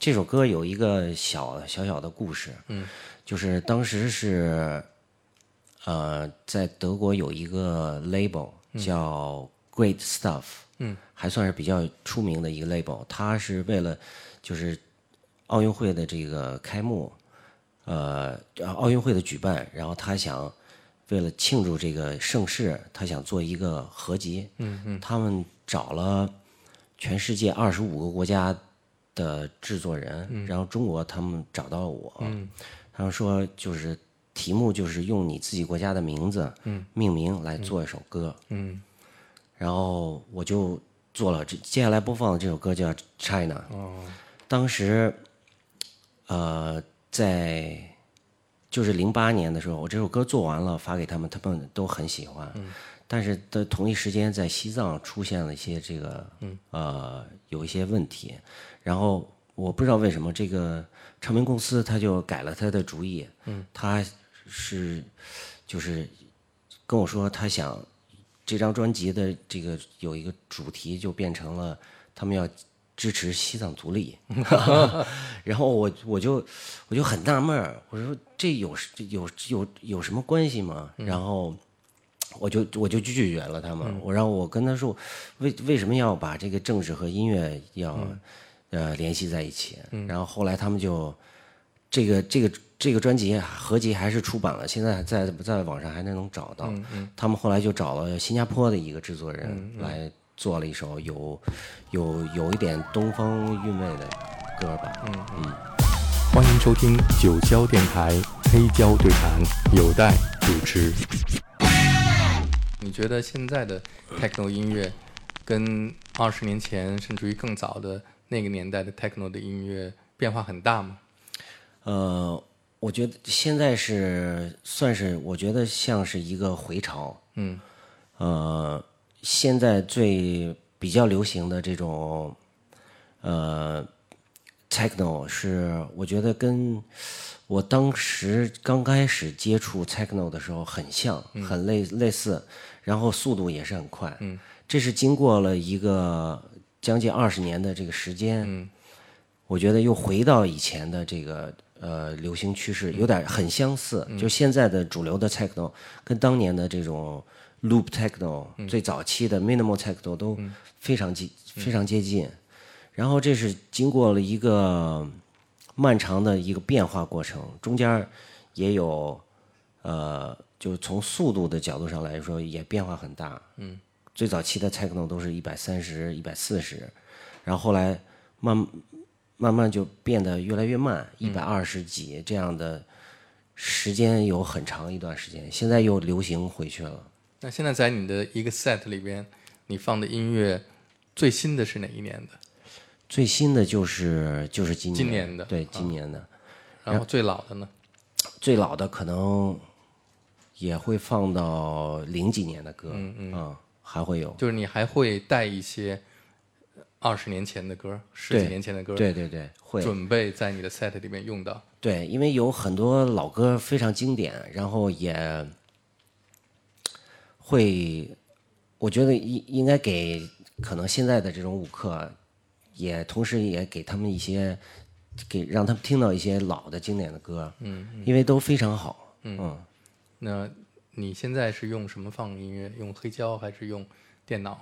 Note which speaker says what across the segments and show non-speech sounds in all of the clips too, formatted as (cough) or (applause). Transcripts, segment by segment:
Speaker 1: 这首歌有一个小小小的故事，
Speaker 2: 嗯，
Speaker 1: 就是当时是，呃，在德国有一个 label 叫 Great Stuff，
Speaker 2: 嗯，
Speaker 1: 还算是比较出名的一个 label，它是为了就是奥运会的这个开幕，呃，奥运会的举办，然后他想为了庆祝这个盛世，他想做一个合集，
Speaker 2: 嗯嗯。
Speaker 1: 他们找了全世界二十五个国家的制作人，然后中国他们找到了我，
Speaker 2: 嗯。
Speaker 1: 他们说就是题目就是用你自己国家的名字命名来做一首歌，
Speaker 2: 嗯。
Speaker 1: 然后我就做了这接下来播放的这首歌叫《China》，
Speaker 2: 哦。
Speaker 1: 当时呃在就是零八年的时候，我这首歌做完了发给他们，他们都很喜欢。但是在同一时间，在西藏出现了一些这个呃有一些问题，然后我不知道为什么这个唱片公司他就改了他的主意，他是就是跟我说他想这张专辑的这个有一个主题就变成了他们要支持西藏独立 (laughs) (laughs) 然后我我就我就很纳闷儿，我说这有这有有有什么关系吗？然后我就我就拒绝了他们，我让我跟他说为为什么要把这个政治和音乐要、呃联系在一起？然后后来他们就这个这个这个专辑合集还是出版了，现在在在网上还能能找到。他们后来就找了新加坡的一个制作人来做了一首有有有一点东方韵味的歌吧。
Speaker 2: 嗯欢迎收听九霄电台黑胶对谈，有待主持。你觉得现在的 techno 音乐跟二十年前甚至于更早的那个年代的 techno 的音乐变化很大吗？
Speaker 1: 呃，我觉得现在是算是，我觉得像是一个回潮。
Speaker 2: 嗯
Speaker 1: 呃，现在最比较流行的这种呃 techno 是，我觉得跟我当时刚开始接触 techno 的时候很像，很类类似，然后速度也是很快。
Speaker 2: 嗯，
Speaker 1: 这是经过了一个将近二十年的这个时间。
Speaker 2: 嗯
Speaker 1: 我觉得又回到以前的这个呃流行趋势，有点很相似。就现在的主流的 techno 跟当年的这种 loop techno、最早期的 minimal techno 都非常接、非常接近。然后这是经过了一个漫长的一个变化过程，中间也有呃，就是从速度的角度上来说也变化很大。
Speaker 2: 嗯，
Speaker 1: 最早期的 techno 都是一百三十、一百四十，然后后来慢慢慢就变得越来越慢，一百二十几这样的时间有很长一段时间，现在又流行回去了。
Speaker 2: 那现在在你的一个 set 里边，你放的音乐最新的是哪一年的？
Speaker 1: 最新的就是就是今年
Speaker 2: 今年的
Speaker 1: 对，今年的。
Speaker 2: 然后最老的呢？
Speaker 1: 最老的可能也会放到零几年的歌，
Speaker 2: 嗯嗯
Speaker 1: 啊还会有。
Speaker 2: 就是你还会带一些二十年前的歌、十几年前的歌，
Speaker 1: 对对对，会
Speaker 2: 准备在你的 set 里面用到。
Speaker 1: 对，因为有很多老歌非常经典，然后也会，我觉得应应该给可能现在的这种舞客，也同时也给他们一些，给让他们听到一些老的经典的歌，
Speaker 2: 嗯，
Speaker 1: 因为都非常好，嗯。
Speaker 2: 那你现在是用什么放音乐？用黑胶还是用电脑？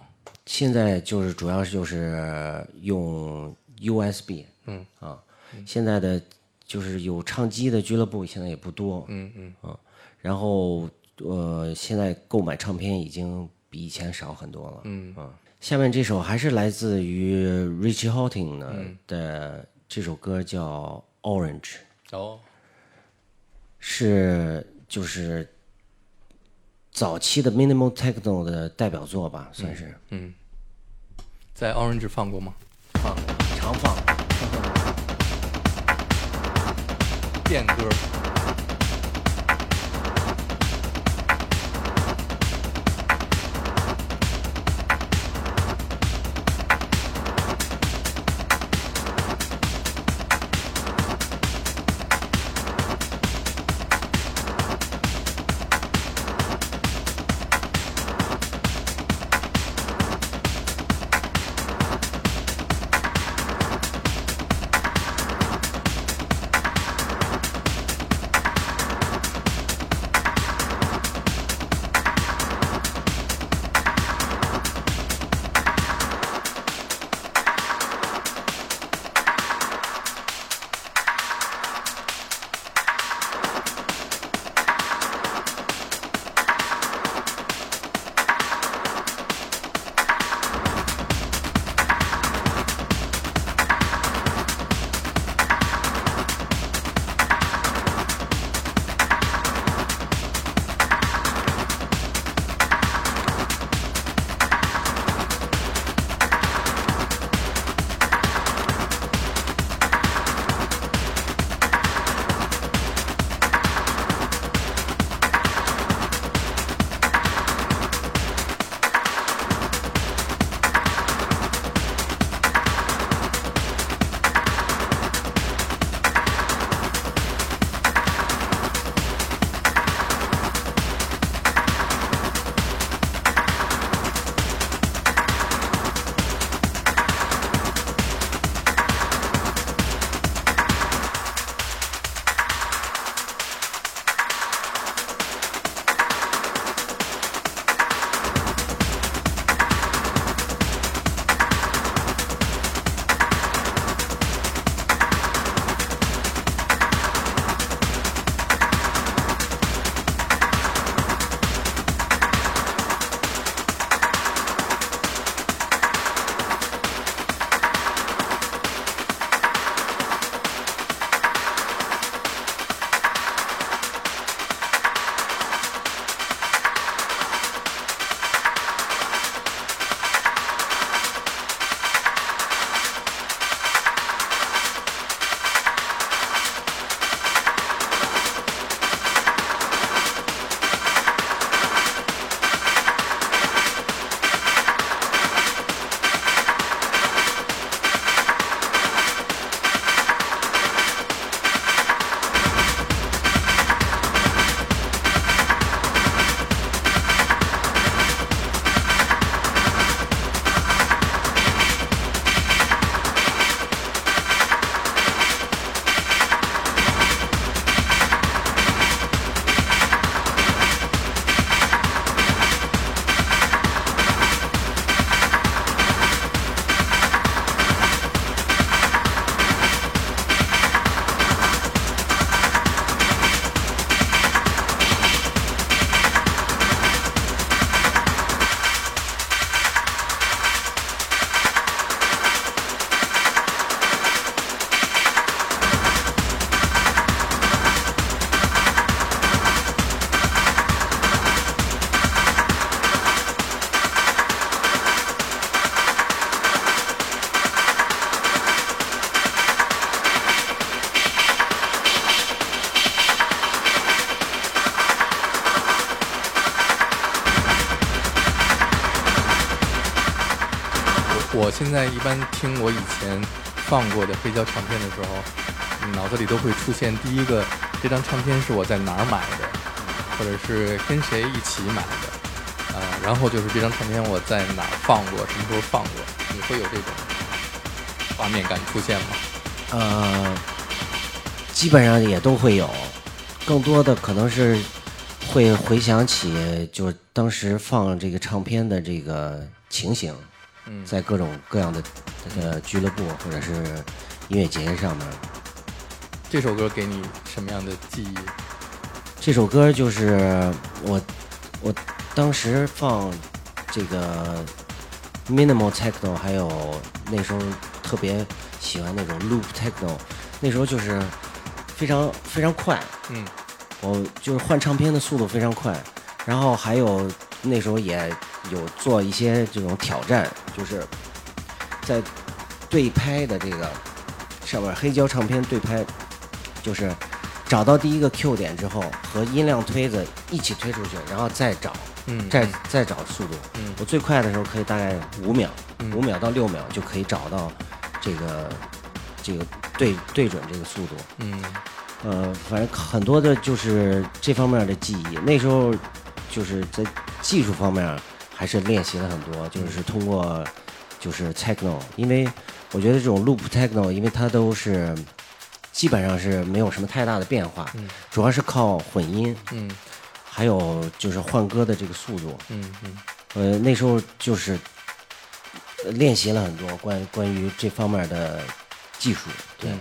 Speaker 1: 现在就是主要就是用 USB，
Speaker 2: 嗯。
Speaker 1: 啊，现在的就是有唱机的俱乐部现在也不多，
Speaker 2: 嗯嗯。啊。
Speaker 1: 然后呃，现在购买唱片已经比以前少很多了。
Speaker 2: 嗯。
Speaker 1: 啊，下面这首还是来自于 Richie Hawtin 呢的这首歌叫《Orange》，
Speaker 2: 哦，
Speaker 1: 是就是早期的 Minimal Techno 的代表作吧，算是。
Speaker 2: 嗯，在 Orange 放过吗？
Speaker 1: 放常放。
Speaker 2: 变歌。现在一般听我以前放过的黑胶唱片的时候，脑子里都会出现第一个这张唱片是我在哪儿买的，或者是跟谁一起买的，啊，然后就是这张唱片我在哪儿放过，什么时候放过，你会有这种画面感出现吗？
Speaker 1: 呃，基本上也都会有，更多的可能是会回想起就是当时放这个唱片的这个情形，
Speaker 2: 嗯
Speaker 1: 在各种各样的呃俱乐部或者是音乐节上面。
Speaker 2: 这首歌给你什么样的记忆？
Speaker 1: 这首歌就是我我当时放这个 minimal techno，还有那时候特别喜欢那种 loop techno，那时候就是非常非常快，
Speaker 2: 嗯
Speaker 1: 我就是换唱片的速度非常快，然后还有那时候也有做一些这种挑战，就是在对拍的这个上面黑胶唱片对拍，就是找到第一个 Q 点之后，和音量推子一起推出去，然后再找，
Speaker 2: 嗯，
Speaker 1: 再再找速度。
Speaker 2: 嗯
Speaker 1: 我最快的时候可以大概五秒，
Speaker 2: 嗯
Speaker 1: 五秒到六秒就可以找到这个这个对对准这个速度。
Speaker 2: 嗯
Speaker 1: 呃，反正很多的就是这方面的记忆。那时候就是在技术方面还是练习了很多，就是通过就是 techno，因为我觉得这种 loop techno，因为它都是基本上是没有什么太大的变化，
Speaker 2: 嗯
Speaker 1: 主要是靠混音，
Speaker 2: 嗯
Speaker 1: 还有就是换歌的这个速度。
Speaker 2: 嗯嗯
Speaker 1: 呃，那时候就是呃练习了很多关关于这方面的技术，对。
Speaker 2: 嗯，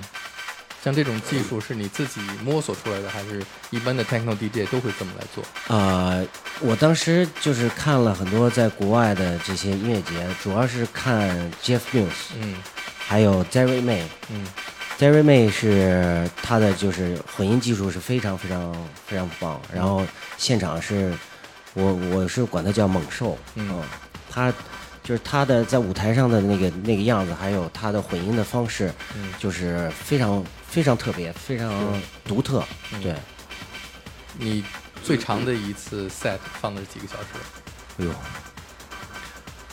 Speaker 2: 像这种技术是你自己摸索出来的，还是一般的 techno DJ 都会这么来做？
Speaker 1: 呃，我当时就是看了很多在国外的这些音乐节，主要是看 Jeff Mills，
Speaker 2: 嗯
Speaker 1: 还有 Jerry May。
Speaker 2: 嗯
Speaker 1: Jerry May 是他的就是混音技术是非常非常非常棒，然后现场是我我是管他叫猛兽，
Speaker 2: 嗯
Speaker 1: 他就是他的在舞台上的那个那个样子，还有他的混音的方式，
Speaker 2: 嗯
Speaker 1: 就是非常非常特别，非常独特，
Speaker 2: 嗯
Speaker 1: 对。
Speaker 2: 你最长的一次 set 放的是几个小时？
Speaker 1: 哎呦，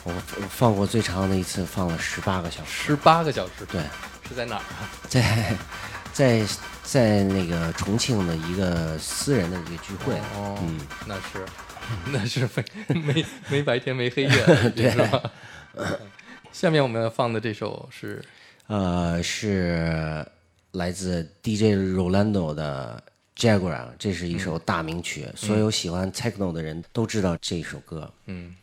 Speaker 1: 我我放过最长的一次放了十八个小时，
Speaker 2: 十八个小时。
Speaker 1: 对，
Speaker 2: 是在哪儿啊？(laughs)
Speaker 1: 在在在那个重庆的一个私人的一个聚会，
Speaker 2: 哦，
Speaker 1: 嗯，
Speaker 2: 那是 (laughs) 那是 (laughs) 没没没白天没黑夜，
Speaker 1: 对 (laughs)
Speaker 2: 是吧？下面我们要放的这首是
Speaker 1: 呃，是来自 DJ Rolando 的 Jaguar，这是一首大名曲，所有喜欢 techno 的人都知道这首歌。
Speaker 2: 嗯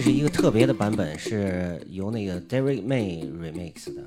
Speaker 1: 这是一个特别的版本，是由那个 Derek May remix 的。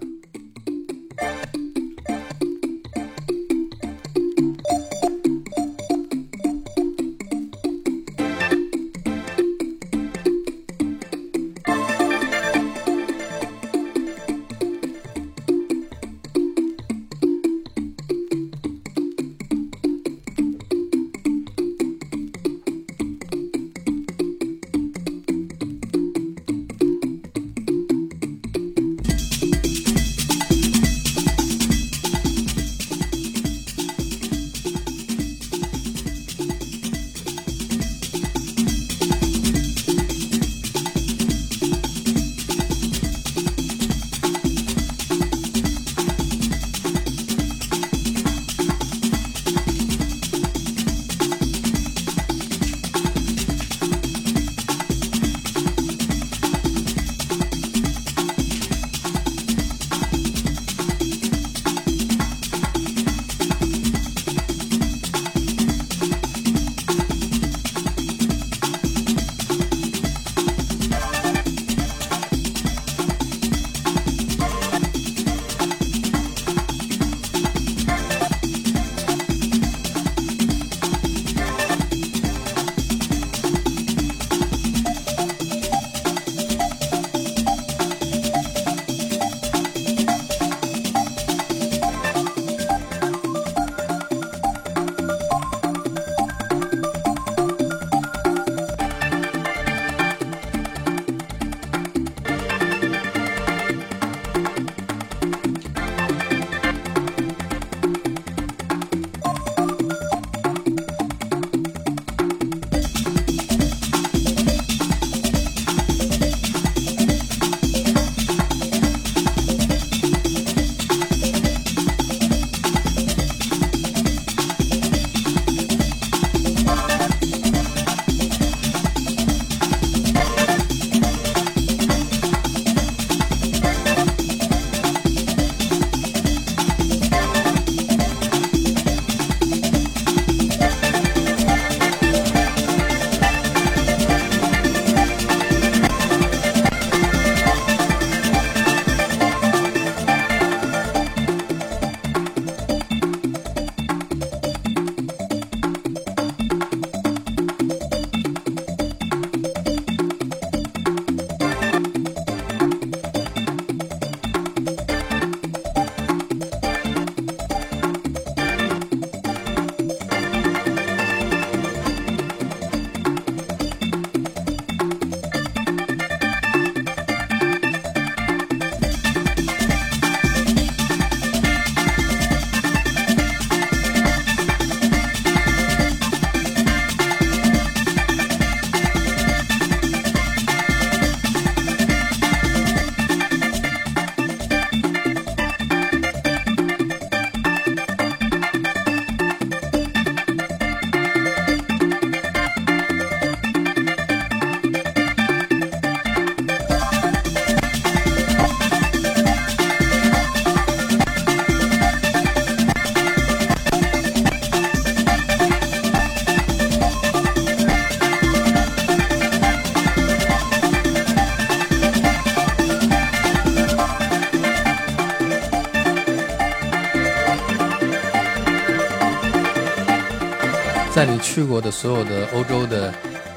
Speaker 2: 所有的欧洲的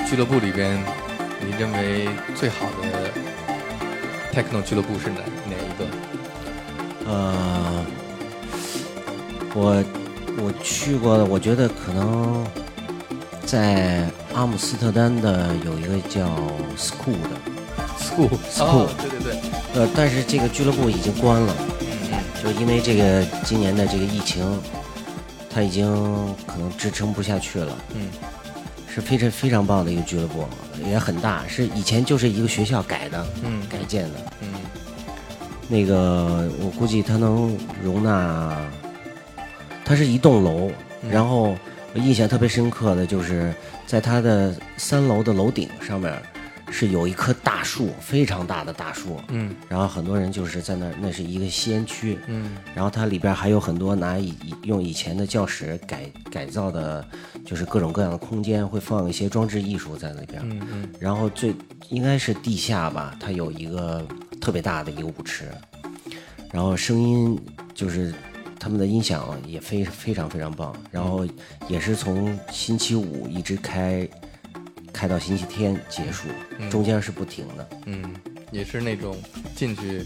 Speaker 2: 俱乐部里边，你认为最好的 techno 俱乐部是哪哪一个？
Speaker 1: 呃，我我去过的，我觉得可能在阿姆斯特丹的有一个叫 School 的。
Speaker 2: School
Speaker 1: School，
Speaker 2: 对对对，
Speaker 1: 呃，但是这个俱乐部已经关了，
Speaker 2: 嗯。
Speaker 1: 就因为这个今年的这个疫情，它已经可能支撑不下去了。
Speaker 2: 嗯
Speaker 1: 是非常非常棒的一个俱乐部，也很大，是以前就是一个学校改的，
Speaker 2: 嗯
Speaker 1: 改建的。
Speaker 2: 嗯
Speaker 1: 那个我估计它能容纳，它是一栋楼，
Speaker 2: 嗯
Speaker 1: 然后我印象特别深刻的就是在它的三楼的楼顶上面是有一棵大树，非常大的大树，
Speaker 2: 嗯。
Speaker 1: 然后很多人就是在那儿，那是一个吸烟区，
Speaker 2: 嗯。
Speaker 1: 然后它里边还有很多拿以以用以前的教室改改造的，就是各种各样的空间，会放一些装置艺术在里边。
Speaker 2: 嗯嗯。
Speaker 1: 然后最应该是地下吧，它有一个特别大的一个舞池，然后声音就是他们的音响也非非常非常棒，然后也是从星期五一直开开到星期天结束，中间是不停的。
Speaker 2: 嗯，也是那种进去，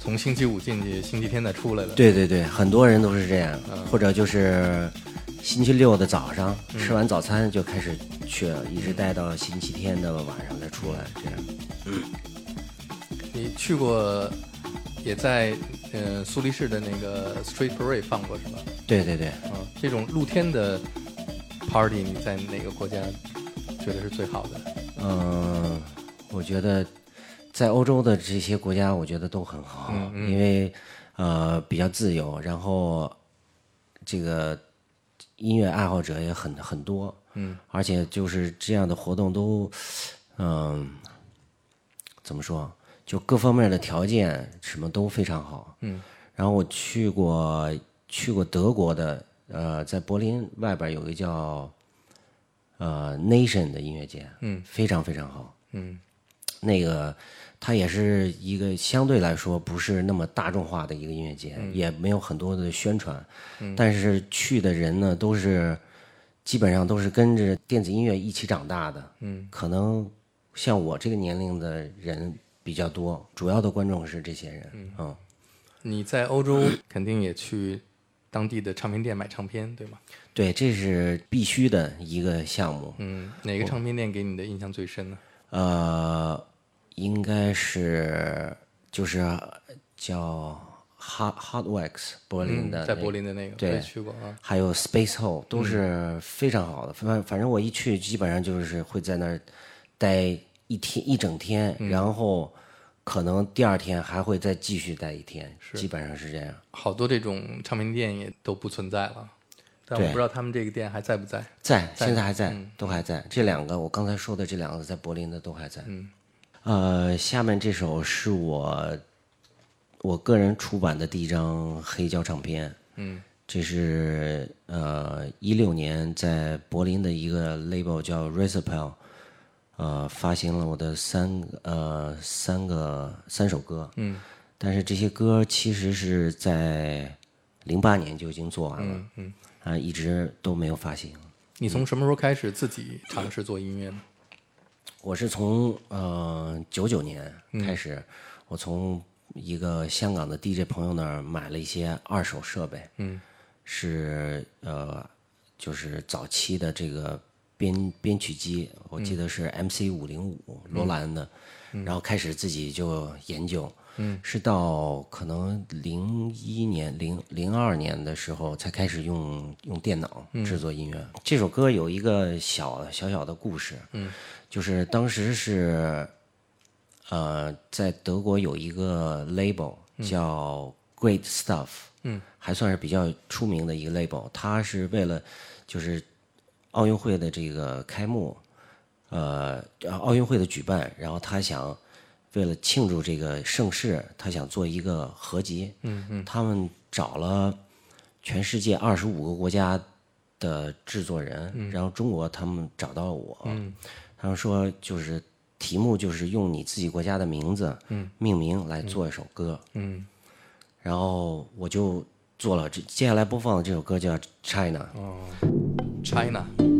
Speaker 2: 从星期五进去，星期天再出来的。
Speaker 1: 对对对，很多人都是这样，
Speaker 2: 嗯
Speaker 1: 或者就是星期六的早上、吃完早餐就开始去了，一直待到星期天的晚上再出来，这样。
Speaker 2: 嗯你去过，也在呃苏黎世的那个 Street Parade 放过是吧？
Speaker 1: 对对对，
Speaker 2: 嗯，这种露天的 party 你在哪个国家觉得是最好的？
Speaker 1: 嗯，我觉得在欧洲的这些国家，我觉得都很好，
Speaker 2: 嗯
Speaker 1: 因为呃比较自由，然后这个音乐爱好者也很很多，
Speaker 2: 嗯，
Speaker 1: 而且就是这样的活动都，嗯，怎么说，就各方面的条件什么都非常好，
Speaker 2: 嗯，
Speaker 1: 然后我去过去过德国的，呃，在柏林外边有一个叫呃 Nation 的音乐节，
Speaker 2: 嗯，
Speaker 1: 非常非常好，
Speaker 2: 嗯。
Speaker 1: 那个它也是一个相对来说不是那么大众化的一个音乐节，也没有很多的宣传，但是去的人呢都是基本上都是跟着电子音乐一起长大的，
Speaker 2: 嗯，
Speaker 1: 可能像我这个年龄的人比较多，主要的观众是这些人，嗯。
Speaker 2: 你在欧洲肯定也去当地的唱片店买唱片，对吗？
Speaker 1: 对，这是必须的一个项目，
Speaker 2: 嗯，哪个唱片店给你的印象最深呢？
Speaker 1: 呃，应该是就是叫 Hot Hot Wax 柏林的、
Speaker 2: 嗯在柏林的那个，
Speaker 1: 对
Speaker 2: 去过啊。
Speaker 1: 还有 Space Hole 都是非常好的。反反正我一去，基本上就是会在那儿待一天一整天，然后可能第二天还会再继续待一天，基本上是这样。
Speaker 2: 好多这种唱片店也都不存在了，但我不知道他们这个店还在不在。
Speaker 1: 在，现在还在，都还在。这两个我刚才说的这两个在柏林的都还在。嗯，呃，下面这首是我我个人出版的第一张黑胶唱片。
Speaker 2: 嗯，
Speaker 1: 这是呃一六年在柏林的一个 label 叫 Recipel，呃发行了我的三个呃三个三首歌。
Speaker 2: 嗯，
Speaker 1: 但是这些歌其实是在零八年就已经做完了。
Speaker 2: 嗯嗯，
Speaker 1: 啊，一直都没有发行。
Speaker 2: 你从什么时候开始自己尝试做音乐呢？
Speaker 1: 我是从呃九九年开始，我从一个香港的 DJ 朋友那儿买了一些二手设备，
Speaker 2: 嗯，
Speaker 1: 是呃就是早期的这个编编曲机，我记得是 MC 五零五罗兰的，然后开始自己就研究，嗯，是到可能零一年、零零二年的时候才开始用用电脑制作音乐。这首歌有一个小小小的故事，嗯，就是当时是呃在德国有一个 label 叫 Great Stuff，嗯，还算是比较出名的一个 label，它是为了就是奥运会的这个开幕，呃，奥运会的举办，然后他想为了庆祝这个盛世，他想做一个合集。嗯嗯，他们找了全世界二十五个国家的制作人，然后中国他们找到了我，嗯，他们说就是题目就是用你自己国家的名字，嗯，命名来做一首歌，
Speaker 2: 嗯，
Speaker 1: 然后我就做了这接下来播放的这首歌叫《China》。
Speaker 2: 哦，China。这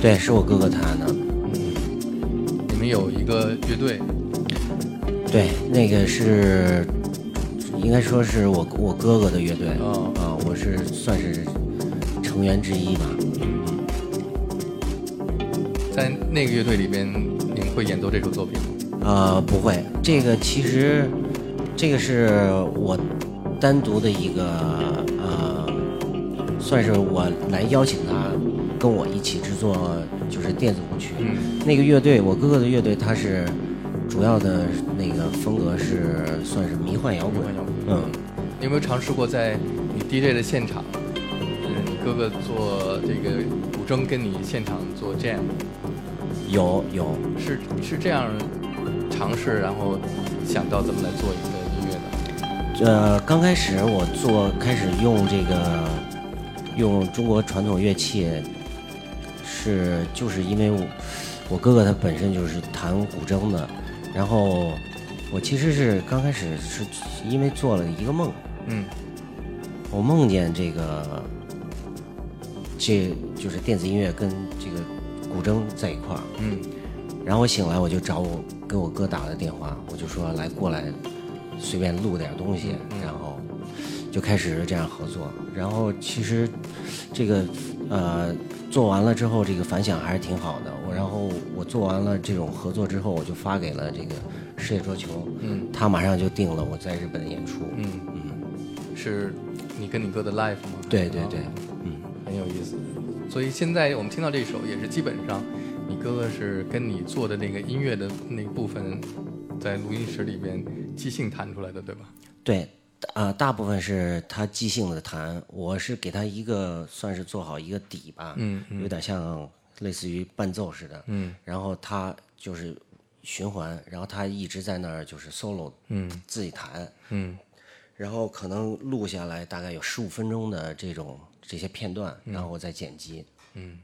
Speaker 1: 对，是我哥哥弹的。
Speaker 2: 嗯你们有一个乐队，
Speaker 1: 对，那个是应该说是我我哥哥的乐队
Speaker 2: 哦
Speaker 1: 啊，我是算是成员之一吧。
Speaker 2: 在那个乐队里边，你们会演奏这首作品吗？
Speaker 1: 呃，不会，这个其实这个是我单独的一个呃，算是我来邀请他跟我一起制作，就是电子舞曲。
Speaker 2: 嗯
Speaker 1: 那个乐队，我哥哥的乐队，他是主要的那个风格是算是迷幻摇滚。
Speaker 2: 迷幻摇滚
Speaker 1: 嗯，
Speaker 2: 你有没有尝试过在你 DJ 的现场，就是你哥哥做这个古筝，跟你现场做 jam，
Speaker 1: 有有，
Speaker 2: 是是这样尝试，然后想到怎么来做一个音乐的？
Speaker 1: 呃，刚开始我做开始用这个用中国传统乐器，是就是因为我我哥哥他本身就是弹古筝的，然后我其实是刚开始是因为做了一个梦，
Speaker 2: 嗯。
Speaker 1: 我梦见这个这就是电子音乐跟这个古筝在一块儿，
Speaker 2: 嗯。
Speaker 1: 然后我醒来我就找我给我哥打了电话，我就说来过来随便录点东西，然后就开始这样合作。然后其实这个呃做完了之后，这个反响还是挺好的。我然后我做完了这种合作之后，我就发给了这个世界桌球，
Speaker 2: 嗯
Speaker 1: 他马上就定了我在日本的演出。
Speaker 2: 嗯嗯，是你跟你哥的 live 吗？
Speaker 1: 对对对
Speaker 2: 啊，
Speaker 1: 嗯，
Speaker 2: 很有意思。所以现在我们听到这首，也是基本上你哥哥是跟你做的那个音乐的那部分，在录音室里边即兴弹出来的，对吧？
Speaker 1: 对，呃，大部分是他即兴的弹，我是给他一个算是做好一个底吧，
Speaker 2: 嗯
Speaker 1: 有点像类似于伴奏似的，
Speaker 2: 嗯。
Speaker 1: 然后他就是循环，然后他一直在那儿就是 solo，
Speaker 2: 嗯
Speaker 1: 自己弹，
Speaker 2: 嗯。
Speaker 1: 然后可能录下来大概有十五分钟的这种这些片段，然后我再剪辑，
Speaker 2: 嗯